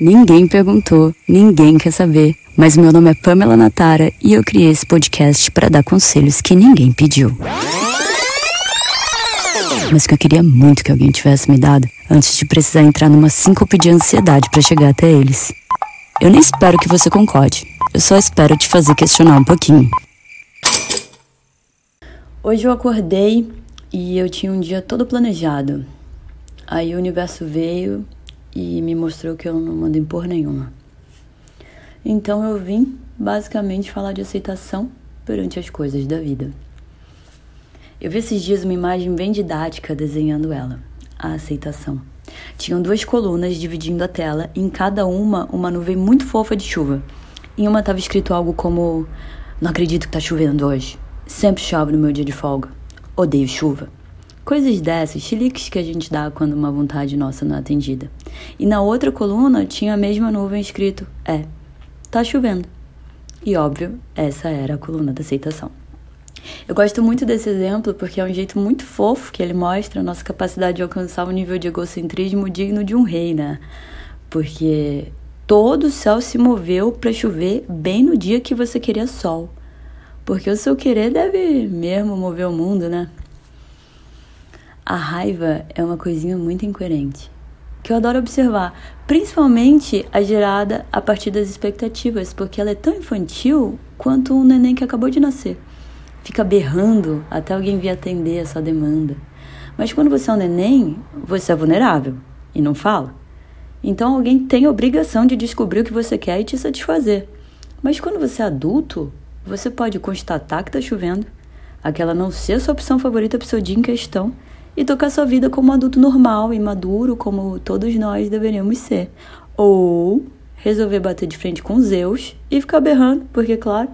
Ninguém perguntou, ninguém quer saber. Mas meu nome é Pamela Natara e eu criei esse podcast para dar conselhos que ninguém pediu. Mas que eu queria muito que alguém tivesse me dado antes de precisar entrar numa síncope de ansiedade para chegar até eles. Eu nem espero que você concorde. Eu só espero te fazer questionar um pouquinho. Hoje eu acordei e eu tinha um dia todo planejado. Aí o universo veio e me mostrou que eu não mando impor nenhuma. Então eu vim basicamente falar de aceitação perante as coisas da vida. Eu vi esses dias uma imagem bem didática desenhando ela, a aceitação. Tinham duas colunas dividindo a tela, e em cada uma uma nuvem muito fofa de chuva. Em uma estava escrito algo como: Não acredito que está chovendo hoje. Sempre chove no meu dia de folga. Odeio chuva. Coisas dessas, chiliques que a gente dá quando uma vontade nossa não é atendida. E na outra coluna tinha a mesma nuvem escrito: É, tá chovendo. E óbvio, essa era a coluna da aceitação. Eu gosto muito desse exemplo porque é um jeito muito fofo que ele mostra a nossa capacidade de alcançar um nível de egocentrismo digno de um rei, né? Porque todo o céu se moveu para chover bem no dia que você queria sol. Porque o seu querer deve mesmo mover o mundo, né? A raiva é uma coisinha muito incoerente, que eu adoro observar, principalmente a gerada a partir das expectativas, porque ela é tão infantil quanto um neném que acabou de nascer. Fica berrando até alguém vir atender a sua demanda. Mas quando você é um neném, você é vulnerável e não fala. Então alguém tem a obrigação de descobrir o que você quer e te satisfazer. Mas quando você é adulto, você pode constatar que está chovendo, aquela não ser a sua opção favorita para o seu dia em questão e tocar sua vida como um adulto normal e maduro, como todos nós deveríamos ser. Ou resolver bater de frente com Zeus e ficar berrando, porque, claro,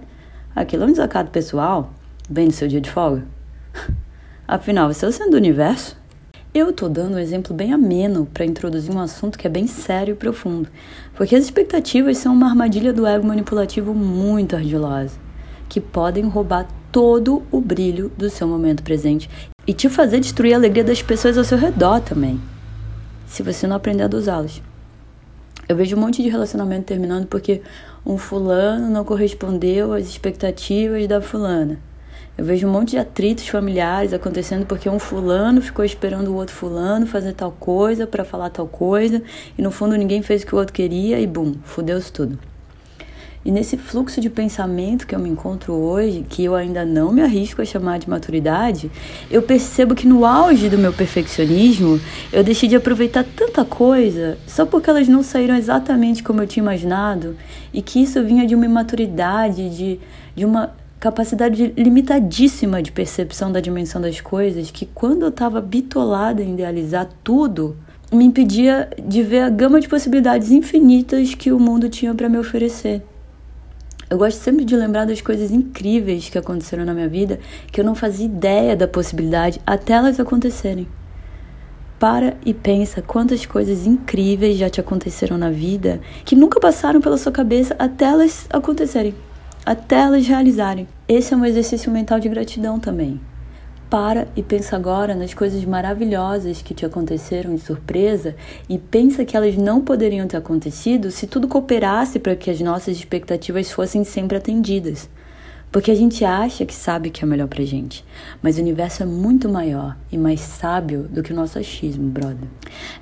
aquilo é um desacato pessoal, bem no seu dia de folga. Afinal, você é o centro do universo. Eu tô dando um exemplo bem ameno para introduzir um assunto que é bem sério e profundo, porque as expectativas são uma armadilha do ego manipulativo muito ardilosa, que podem roubar todo o brilho do seu momento presente e te fazer destruir a alegria das pessoas ao seu redor também, se você não aprender a dosá-las. Eu vejo um monte de relacionamento terminando porque um fulano não correspondeu às expectativas da fulana. Eu vejo um monte de atritos familiares acontecendo porque um fulano ficou esperando o outro fulano fazer tal coisa para falar tal coisa e no fundo ninguém fez o que o outro queria e bum, fudeu-se tudo. E nesse fluxo de pensamento que eu me encontro hoje, que eu ainda não me arrisco a chamar de maturidade, eu percebo que no auge do meu perfeccionismo, eu deixei de aproveitar tanta coisa só porque elas não saíram exatamente como eu tinha imaginado e que isso vinha de uma imaturidade, de, de uma capacidade limitadíssima de percepção da dimensão das coisas, que quando eu estava bitolada em idealizar tudo, me impedia de ver a gama de possibilidades infinitas que o mundo tinha para me oferecer. Eu gosto sempre de lembrar das coisas incríveis que aconteceram na minha vida, que eu não fazia ideia da possibilidade até elas acontecerem. Para e pensa quantas coisas incríveis já te aconteceram na vida que nunca passaram pela sua cabeça até elas acontecerem, até elas realizarem. Esse é um exercício mental de gratidão também. Para e pensa agora nas coisas maravilhosas que te aconteceram de surpresa e pensa que elas não poderiam ter acontecido se tudo cooperasse para que as nossas expectativas fossem sempre atendidas. Porque a gente acha que sabe o que é melhor pra gente, mas o universo é muito maior e mais sábio do que o nosso achismo, brother.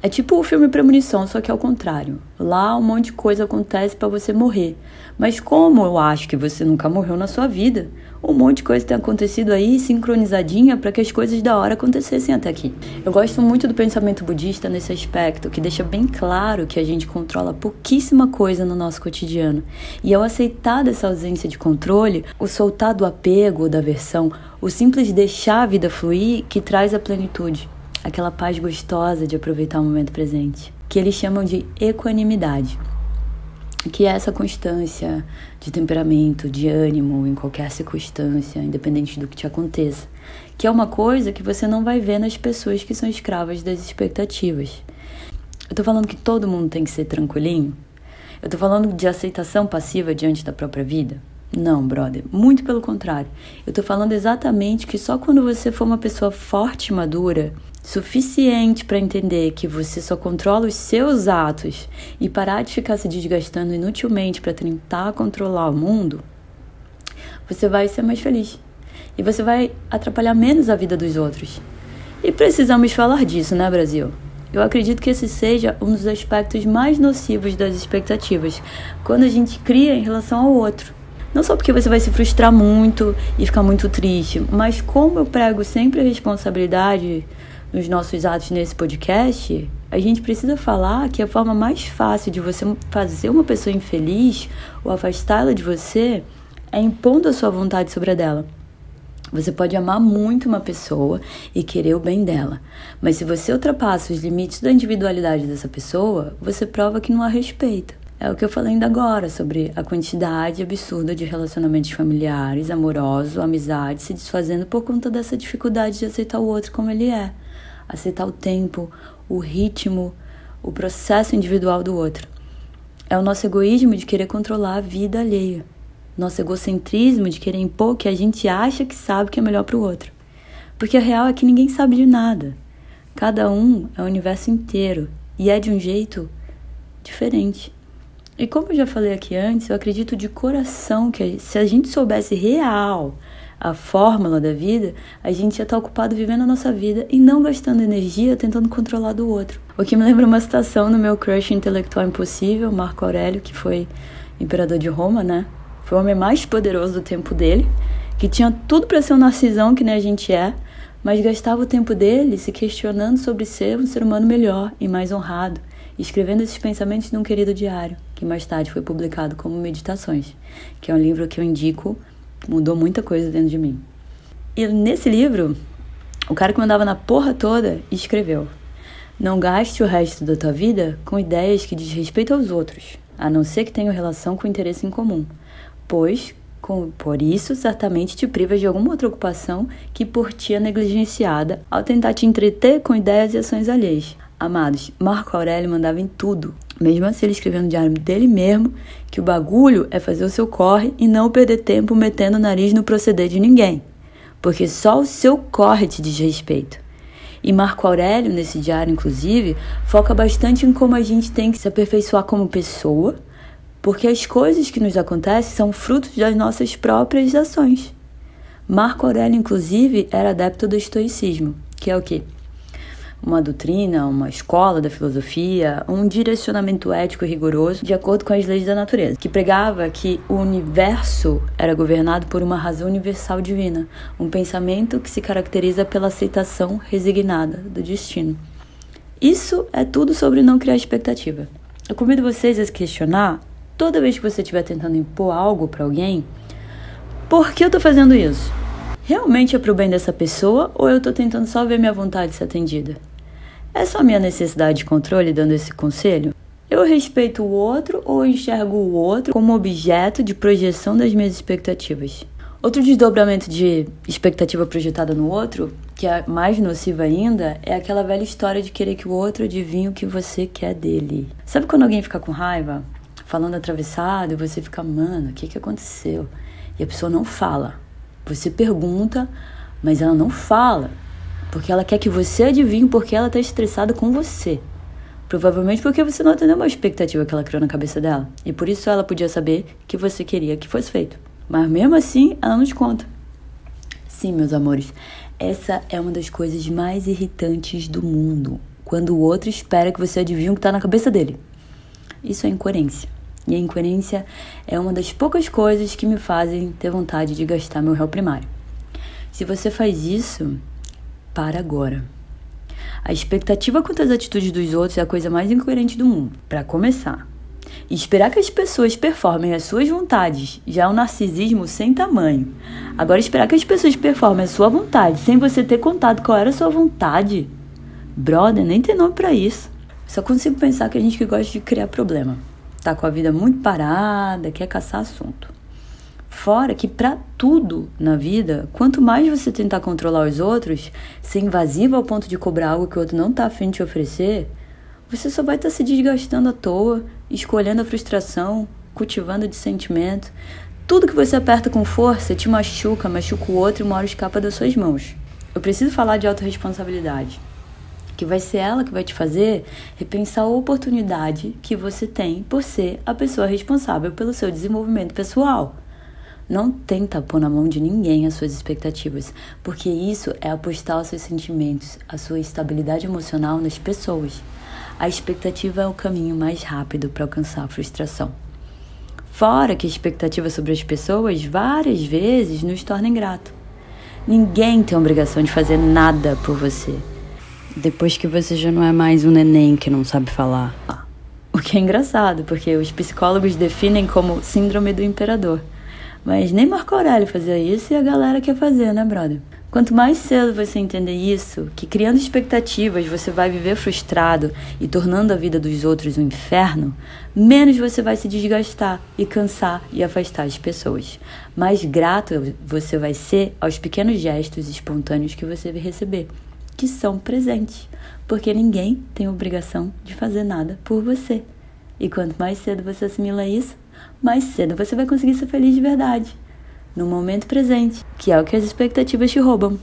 É tipo o filme Premonição, só que ao contrário. Lá um monte de coisa acontece para você morrer. Mas como eu acho que você nunca morreu na sua vida, um monte de coisa tem acontecido aí sincronizadinha para que as coisas da hora acontecessem até aqui. Eu gosto muito do pensamento budista nesse aspecto, que deixa bem claro que a gente controla pouquíssima coisa no nosso cotidiano. E ao aceitar dessa ausência de controle, o soltar do apego ou da aversão, o simples deixar a vida fluir que traz a plenitude, aquela paz gostosa de aproveitar o momento presente, que eles chamam de equanimidade que é essa constância de temperamento, de ânimo em qualquer circunstância, independente do que te aconteça, que é uma coisa que você não vai ver nas pessoas que são escravas das expectativas. Eu tô falando que todo mundo tem que ser tranquilinho? Eu tô falando de aceitação passiva diante da própria vida? Não, brother, muito pelo contrário. Eu tô falando exatamente que só quando você for uma pessoa forte e madura suficiente para entender que você só controla os seus atos e parar de ficar se desgastando inutilmente para tentar controlar o mundo, você vai ser mais feliz. E você vai atrapalhar menos a vida dos outros. E precisamos falar disso, né, Brasil? Eu acredito que esse seja um dos aspectos mais nocivos das expectativas, quando a gente cria em relação ao outro. Não só porque você vai se frustrar muito e ficar muito triste, mas como eu prego sempre a responsabilidade nos nossos atos nesse podcast, a gente precisa falar que a forma mais fácil de você fazer uma pessoa infeliz ou afastá-la de você é impondo a sua vontade sobre a dela. Você pode amar muito uma pessoa e querer o bem dela, mas se você ultrapassa os limites da individualidade dessa pessoa, você prova que não a respeita. É o que eu falei ainda agora sobre a quantidade absurda de relacionamentos familiares, amorosos, amizades se desfazendo por conta dessa dificuldade de aceitar o outro como ele é, aceitar o tempo, o ritmo, o processo individual do outro. É o nosso egoísmo de querer controlar a vida alheia nosso egocentrismo de querer impor o que a gente acha que sabe que é melhor para o outro. Porque a real é que ninguém sabe de nada. Cada um é o universo inteiro e é de um jeito diferente. E como eu já falei aqui antes, eu acredito de coração que se a gente soubesse real a fórmula da vida, a gente ia estar ocupado vivendo a nossa vida e não gastando energia tentando controlar do outro. O que me lembra uma citação no meu crush intelectual impossível, Marco Aurélio, que foi imperador de Roma, né? Foi o homem mais poderoso do tempo dele, que tinha tudo para ser um narcisão que nem a gente é, mas gastava o tempo dele se questionando sobre ser um ser humano melhor e mais honrado, escrevendo esses pensamentos num querido diário, que mais tarde foi publicado como Meditações, que é um livro que eu indico, mudou muita coisa dentro de mim. E nesse livro, o cara que mandava na porra toda escreveu: Não gaste o resto da tua vida com ideias que diz respeito aos outros, a não ser que tenham relação com interesse em comum pois com, por isso certamente te privas de alguma outra ocupação que por ti é negligenciada ao tentar te entreter com ideias e ações alheias. Amados, Marco Aurélio mandava em tudo, mesmo assim ele escrevendo no diário dele mesmo que o bagulho é fazer o seu corre e não perder tempo metendo o nariz no proceder de ninguém, porque só o seu corre te diz respeito. E Marco Aurélio, nesse diário, inclusive, foca bastante em como a gente tem que se aperfeiçoar como pessoa, porque as coisas que nos acontecem são frutos das nossas próprias ações. Marco Aurélio, inclusive, era adepto do estoicismo, que é o quê? Uma doutrina, uma escola da filosofia, um direcionamento ético rigoroso de acordo com as leis da natureza, que pregava que o universo era governado por uma razão universal divina, um pensamento que se caracteriza pela aceitação resignada do destino. Isso é tudo sobre não criar expectativa. Eu convido vocês a se questionar toda vez que você estiver tentando impor algo para alguém, por que eu estou fazendo isso? Realmente é para o bem dessa pessoa ou eu estou tentando só ver minha vontade ser atendida? É só minha necessidade de controle dando esse conselho? Eu respeito o outro ou enxergo o outro como objeto de projeção das minhas expectativas? Outro desdobramento de expectativa projetada no outro, que é mais nociva ainda, é aquela velha história de querer que o outro adivinhe o que você quer dele. Sabe quando alguém fica com raiva? falando atravessado e você fica, mano, o que, que aconteceu? E a pessoa não fala. Você pergunta, mas ela não fala. Porque ela quer que você adivinhe porque ela está estressada com você. Provavelmente porque você não atendeu uma expectativa que ela criou na cabeça dela. E por isso ela podia saber que você queria que fosse feito. Mas mesmo assim, ela não te conta. Sim, meus amores, essa é uma das coisas mais irritantes do mundo. Quando o outro espera que você adivinhe o que está na cabeça dele. Isso é incoerência. E a incoerência é uma das poucas coisas que me fazem ter vontade de gastar meu réu primário. Se você faz isso, para agora. A expectativa quanto às atitudes dos outros é a coisa mais incoerente do mundo, para começar. E esperar que as pessoas performem as suas vontades já é um narcisismo sem tamanho. Agora, esperar que as pessoas performem a sua vontade sem você ter contado qual era a sua vontade, brother, nem tem nome para isso. Só consigo pensar que a gente que gosta de criar problema tá com a vida muito parada, quer caçar assunto. Fora que para tudo na vida, quanto mais você tentar controlar os outros, ser invasivo ao ponto de cobrar algo que o outro não tá afim de te oferecer, você só vai estar tá se desgastando à toa, escolhendo a frustração, cultivando de sentimento. Tudo que você aperta com força te machuca, machuca o outro e uma hora escapa das suas mãos. Eu preciso falar de autorresponsabilidade. que vai ser ela que vai te fazer repensar a oportunidade que você tem por ser a pessoa responsável pelo seu desenvolvimento pessoal. Não tenta pôr na mão de ninguém as suas expectativas, porque isso é apostar os seus sentimentos, a sua estabilidade emocional nas pessoas. A expectativa é o caminho mais rápido para alcançar a frustração. Fora que a expectativa sobre as pessoas várias vezes nos torna ingrato. Ninguém tem obrigação de fazer nada por você depois que você já não é mais um neném que não sabe falar. O que é engraçado, porque os psicólogos definem como síndrome do imperador. Mas nem Marco Aurélio fazia isso e a galera quer fazer, né, brother? Quanto mais cedo você entender isso, que criando expectativas você vai viver frustrado e tornando a vida dos outros um inferno, menos você vai se desgastar e cansar e afastar as pessoas. Mais grato você vai ser aos pequenos gestos espontâneos que você vai receber que são presentes, porque ninguém tem obrigação de fazer nada por você. E quanto mais cedo você assimila isso, mais cedo você vai conseguir ser feliz de verdade, no momento presente, que é o que as expectativas te roubam.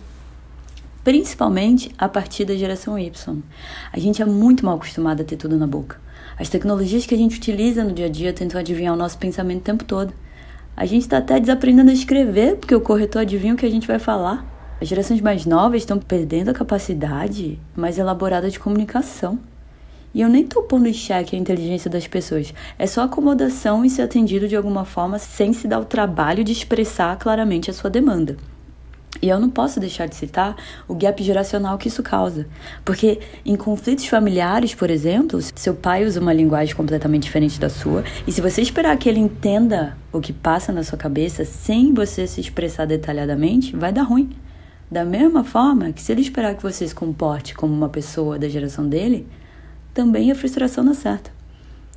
Principalmente a partir da geração Y. A gente é muito mal acostumado a ter tudo na boca. As tecnologias que a gente utiliza no dia a dia tentam adivinhar o nosso pensamento o tempo todo. A gente está até desaprendendo a escrever, porque o corretor adivinha o que a gente vai falar. As gerações mais novas estão perdendo a capacidade mais elaborada de comunicação. E eu nem estou pondo em xeque a inteligência das pessoas. É só acomodação e ser atendido de alguma forma sem se dar o trabalho de expressar claramente a sua demanda. E eu não posso deixar de citar o gap geracional que isso causa. Porque em conflitos familiares, por exemplo, seu pai usa uma linguagem completamente diferente da sua, e se você esperar que ele entenda o que passa na sua cabeça sem você se expressar detalhadamente, vai dar ruim. Da mesma forma que se ele esperar que você se comporte como uma pessoa da geração dele, também a frustração dá certo.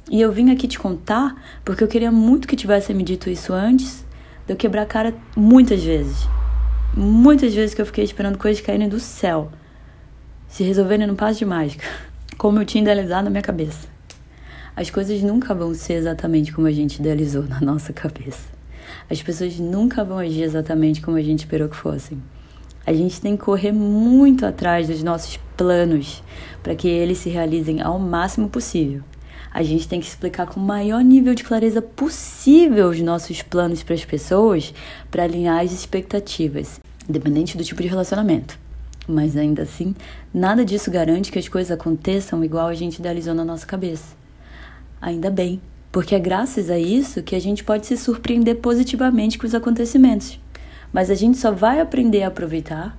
E eu vim aqui te contar porque eu queria muito que tivesse me dito isso antes de eu quebrar a cara muitas vezes. Muitas vezes que eu fiquei esperando coisas caírem do céu, se resolverem no passo de mágica, como eu tinha idealizado na minha cabeça. As coisas nunca vão ser exatamente como a gente idealizou na nossa cabeça. As pessoas nunca vão agir exatamente como a gente esperou que fossem. A gente tem que correr muito atrás dos nossos planos para que eles se realizem ao máximo possível. A gente tem que explicar com o maior nível de clareza possível os nossos planos para as pessoas para alinhar as expectativas, independente do tipo de relacionamento. Mas ainda assim, nada disso garante que as coisas aconteçam igual a gente idealizou na nossa cabeça. Ainda bem, porque é graças a isso que a gente pode se surpreender positivamente com os acontecimentos. Mas a gente só vai aprender a aproveitar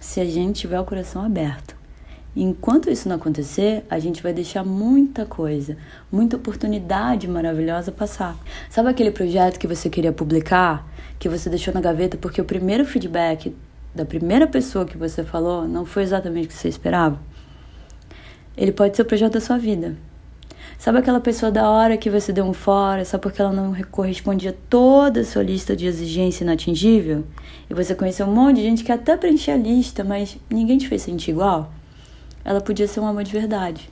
se a gente tiver o coração aberto. Enquanto isso não acontecer, a gente vai deixar muita coisa, muita oportunidade maravilhosa passar. Sabe aquele projeto que você queria publicar, que você deixou na gaveta porque o primeiro feedback da primeira pessoa que você falou não foi exatamente o que você esperava? Ele pode ser o projeto da sua vida. Sabe aquela pessoa da hora que você deu um fora só porque ela não correspondia toda a sua lista de exigência inatingível? E você conheceu um monte de gente que até preenchia a lista, mas ninguém te fez sentir igual? Ela podia ser um amor de verdade.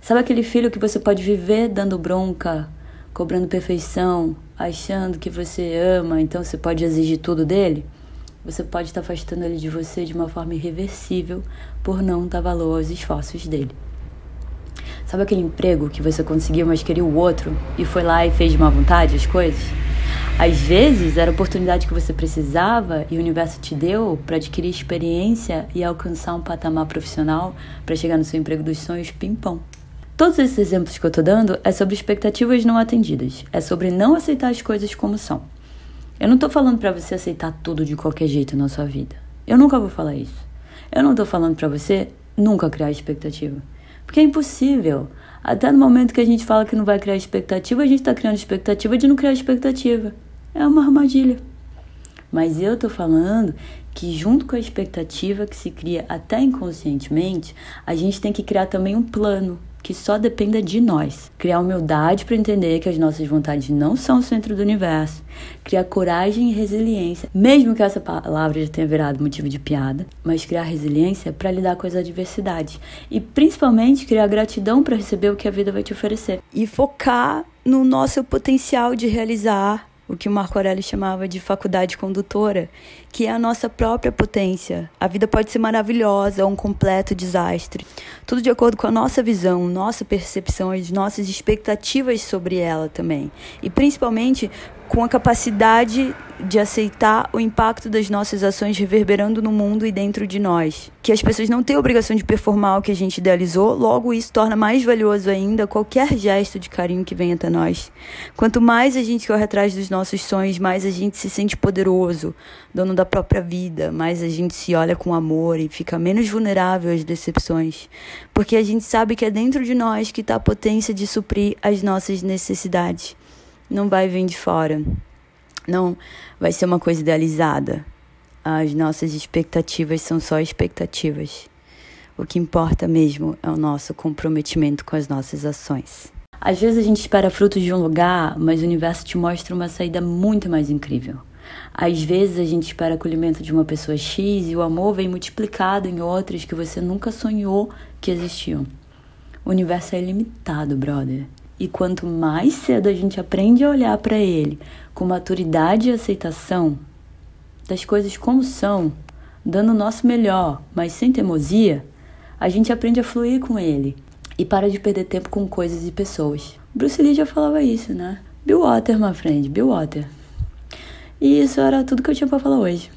Sabe aquele filho que você pode viver dando bronca, cobrando perfeição, achando que você ama, então você pode exigir tudo dele? Você pode estar afastando ele de você de uma forma irreversível por não dar valor aos esforços dele. Sabe aquele emprego que você conseguiu, mas queria o outro e foi lá e fez de má vontade as coisas? Às vezes era a oportunidade que você precisava e o universo te deu para adquirir experiência e alcançar um patamar profissional para chegar no seu emprego dos sonhos pimpão. Todos esses exemplos que eu tô dando é sobre expectativas não atendidas, é sobre não aceitar as coisas como são. Eu não tô falando para você aceitar tudo de qualquer jeito na sua vida. Eu nunca vou falar isso. Eu não tô falando para você nunca criar expectativa. Porque é impossível. Até no momento que a gente fala que não vai criar expectativa, a gente está criando expectativa de não criar expectativa. É uma armadilha. Mas eu tô falando que junto com a expectativa que se cria até inconscientemente, a gente tem que criar também um plano que só dependa de nós. Criar humildade para entender que as nossas vontades não são o centro do universo. Criar coragem e resiliência, mesmo que essa palavra já tenha virado motivo de piada, mas criar resiliência para lidar com as adversidades. E principalmente criar gratidão para receber o que a vida vai te oferecer. E focar no nosso potencial de realizar o que o Marco Aurélio chamava de faculdade condutora, que é a nossa própria potência. A vida pode ser maravilhosa ou um completo desastre. Tudo de acordo com a nossa visão, nossa percepção, as nossas expectativas sobre ela também. E principalmente com a capacidade de aceitar o impacto das nossas ações reverberando no mundo e dentro de nós. Que as pessoas não têm a obrigação de performar o que a gente idealizou, logo isso torna mais valioso ainda qualquer gesto de carinho que venha até nós. Quanto mais a gente corre atrás dos nossos sonhos, mais a gente se sente poderoso, dono da própria vida, mais a gente se olha com amor e fica menos vulnerável às decepções. Porque a gente sabe que é dentro de nós que está a potência de suprir as nossas necessidades não vai vir de fora. Não vai ser uma coisa idealizada. As nossas expectativas são só expectativas. O que importa mesmo é o nosso comprometimento com as nossas ações. Às vezes a gente espera frutos de um lugar, mas o universo te mostra uma saída muito mais incrível. Às vezes a gente espera acolhimento de uma pessoa X e o amor vem multiplicado em outras que você nunca sonhou que existiam. O universo é ilimitado, brother. E quanto mais cedo a gente aprende a olhar para ele com maturidade e aceitação das coisas como são, dando o nosso melhor, mas sem teimosia, a gente aprende a fluir com ele e para de perder tempo com coisas e pessoas. Bruce Lee já falava isso, né? Bill Water, my friend, Bill Water. E isso era tudo que eu tinha para falar hoje.